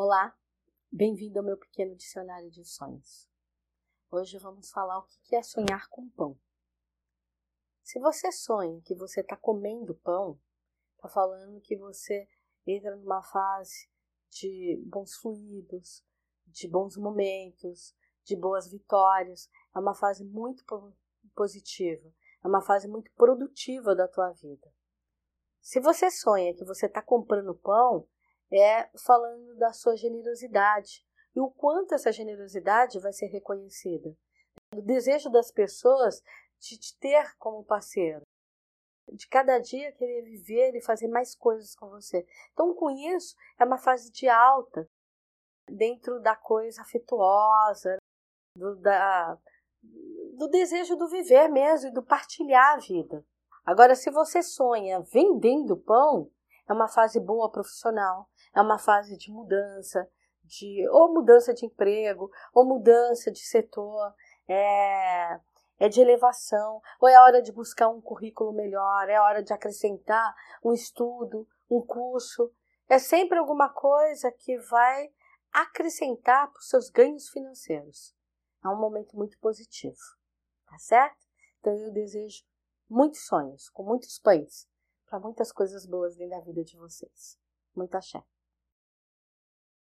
Olá, bem-vindo ao meu pequeno dicionário de sonhos. Hoje vamos falar o que é sonhar com pão. Se você sonha que você está comendo pão, está falando que você entra numa fase de bons fluidos, de bons momentos, de boas vitórias. É uma fase muito positiva, é uma fase muito produtiva da tua vida. Se você sonha que você está comprando pão, é falando da sua generosidade e o quanto essa generosidade vai ser reconhecida. O desejo das pessoas de te ter como parceiro, de cada dia querer viver e fazer mais coisas com você. Então, com isso, é uma fase de alta dentro da coisa afetuosa, do, da, do desejo do viver mesmo e do partilhar a vida. Agora, se você sonha vendendo pão, é uma fase boa profissional, é uma fase de mudança, de ou mudança de emprego, ou mudança de setor, é, é de elevação, ou é hora de buscar um currículo melhor, é hora de acrescentar um estudo, um curso. É sempre alguma coisa que vai acrescentar para os seus ganhos financeiros. É um momento muito positivo, tá certo? Então eu desejo muitos sonhos, com muitos pães, para muitas coisas boas dentro da vida de vocês. Muita axé.